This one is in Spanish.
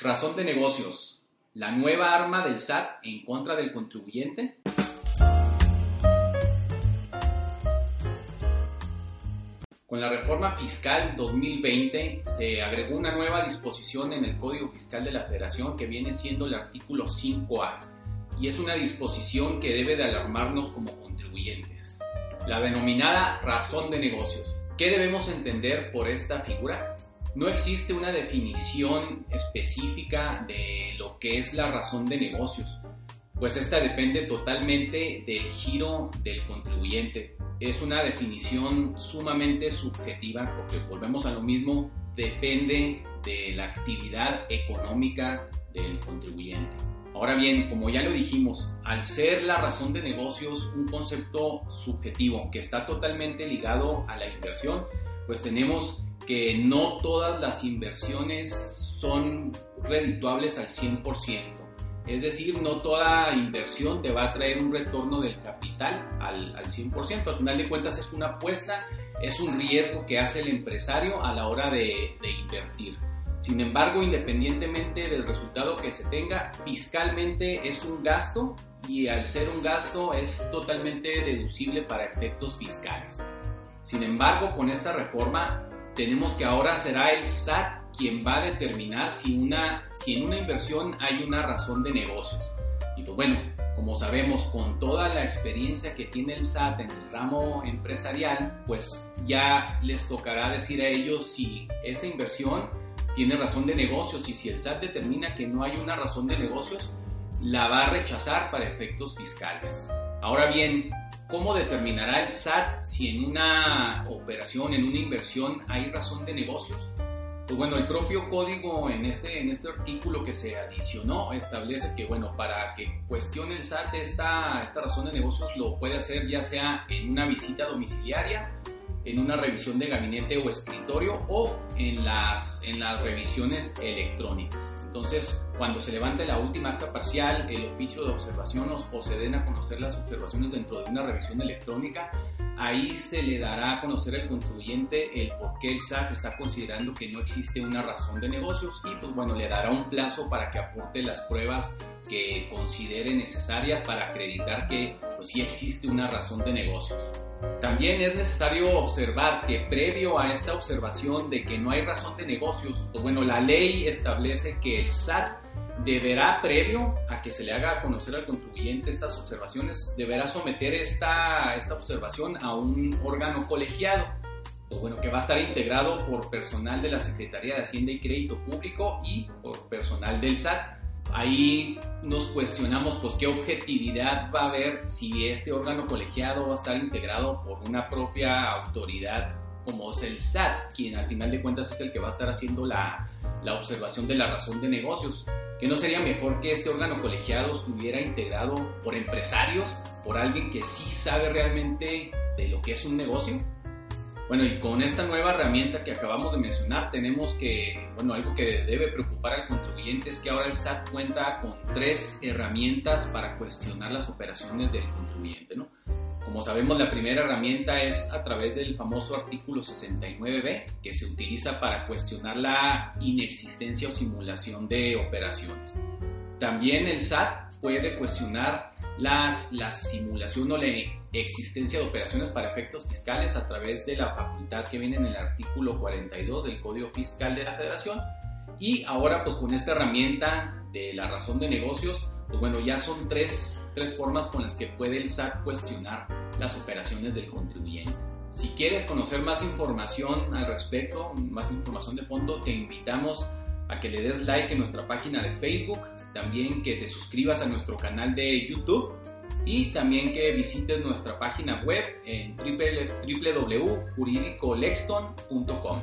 Razón de negocios. La nueva arma del SAT en contra del contribuyente. Con la reforma fiscal 2020 se agregó una nueva disposición en el Código Fiscal de la Federación que viene siendo el artículo 5A y es una disposición que debe de alarmarnos como contribuyentes. La denominada razón de negocios. ¿Qué debemos entender por esta figura? No existe una definición específica de lo que es la razón de negocios, pues esta depende totalmente del giro del contribuyente. Es una definición sumamente subjetiva porque volvemos a lo mismo, depende de la actividad económica del contribuyente. Ahora bien, como ya lo dijimos, al ser la razón de negocios un concepto subjetivo que está totalmente ligado a la inversión, pues tenemos que no todas las inversiones son redituables al 100%. Es decir, no toda inversión te va a traer un retorno del capital al, al 100%. Al final de cuentas es una apuesta, es un riesgo que hace el empresario a la hora de, de invertir. Sin embargo, independientemente del resultado que se tenga, fiscalmente es un gasto y al ser un gasto es totalmente deducible para efectos fiscales. Sin embargo, con esta reforma tenemos que ahora será el SAT quien va a determinar si, una, si en una inversión hay una razón de negocios. Y pues bueno, como sabemos, con toda la experiencia que tiene el SAT en el ramo empresarial, pues ya les tocará decir a ellos si esta inversión tiene razón de negocios y si el SAT determina que no hay una razón de negocios, la va a rechazar para efectos fiscales. Ahora bien, ¿cómo determinará el SAT si en una operación, en una inversión hay razón de negocios? Pues bueno, el propio código en este, en este artículo que se adicionó establece que, bueno, para que cuestione el SAT esta, esta razón de negocios lo puede hacer ya sea en una visita domiciliaria, en una revisión de gabinete o escritorio o en las, en las revisiones electrónicas. Entonces, cuando se levante la última acta parcial, el oficio de observación o se den a conocer las observaciones dentro de una revisión electrónica, ahí se le dará a conocer al contribuyente el por qué el SAT está considerando que no existe una razón de negocios y pues bueno, le dará un plazo para que aporte las pruebas que considere necesarias para acreditar que pues sí existe una razón de negocios. También es necesario observar que previo a esta observación de que no hay razón de negocios, pues bueno, la ley establece que el SAT deberá, previo a que se le haga conocer al contribuyente estas observaciones, deberá someter esta, esta observación a un órgano colegiado, pues bueno, que va a estar integrado por personal de la Secretaría de Hacienda y Crédito Público y por personal del SAT ahí nos cuestionamos pues qué objetividad va a haber si este órgano colegiado va a estar integrado por una propia autoridad como es el SAT, quien al final de cuentas es el que va a estar haciendo la, la observación de la razón de negocios. ¿Que no sería mejor que este órgano colegiado estuviera integrado por empresarios, por alguien que sí sabe realmente de lo que es un negocio? Bueno, y con esta nueva herramienta que acabamos de mencionar, tenemos que, bueno, algo que debe preocupar al contribuyente es que ahora el SAT cuenta con tres herramientas para cuestionar las operaciones del contribuyente, ¿no? Como sabemos, la primera herramienta es a través del famoso artículo 69b, que se utiliza para cuestionar la inexistencia o simulación de operaciones. También el SAT puede cuestionar la, la simulación o la existencia de operaciones para efectos fiscales a través de la facultad que viene en el artículo 42 del Código Fiscal de la Federación. Y ahora pues con esta herramienta de la razón de negocios, pues bueno, ya son tres, tres formas con las que puede el SAT cuestionar las operaciones del contribuyente. Si quieres conocer más información al respecto, más información de fondo, te invitamos a que le des like en nuestra página de Facebook, también que te suscribas a nuestro canal de YouTube y también que visites nuestra página web en www.juridicolexton.com.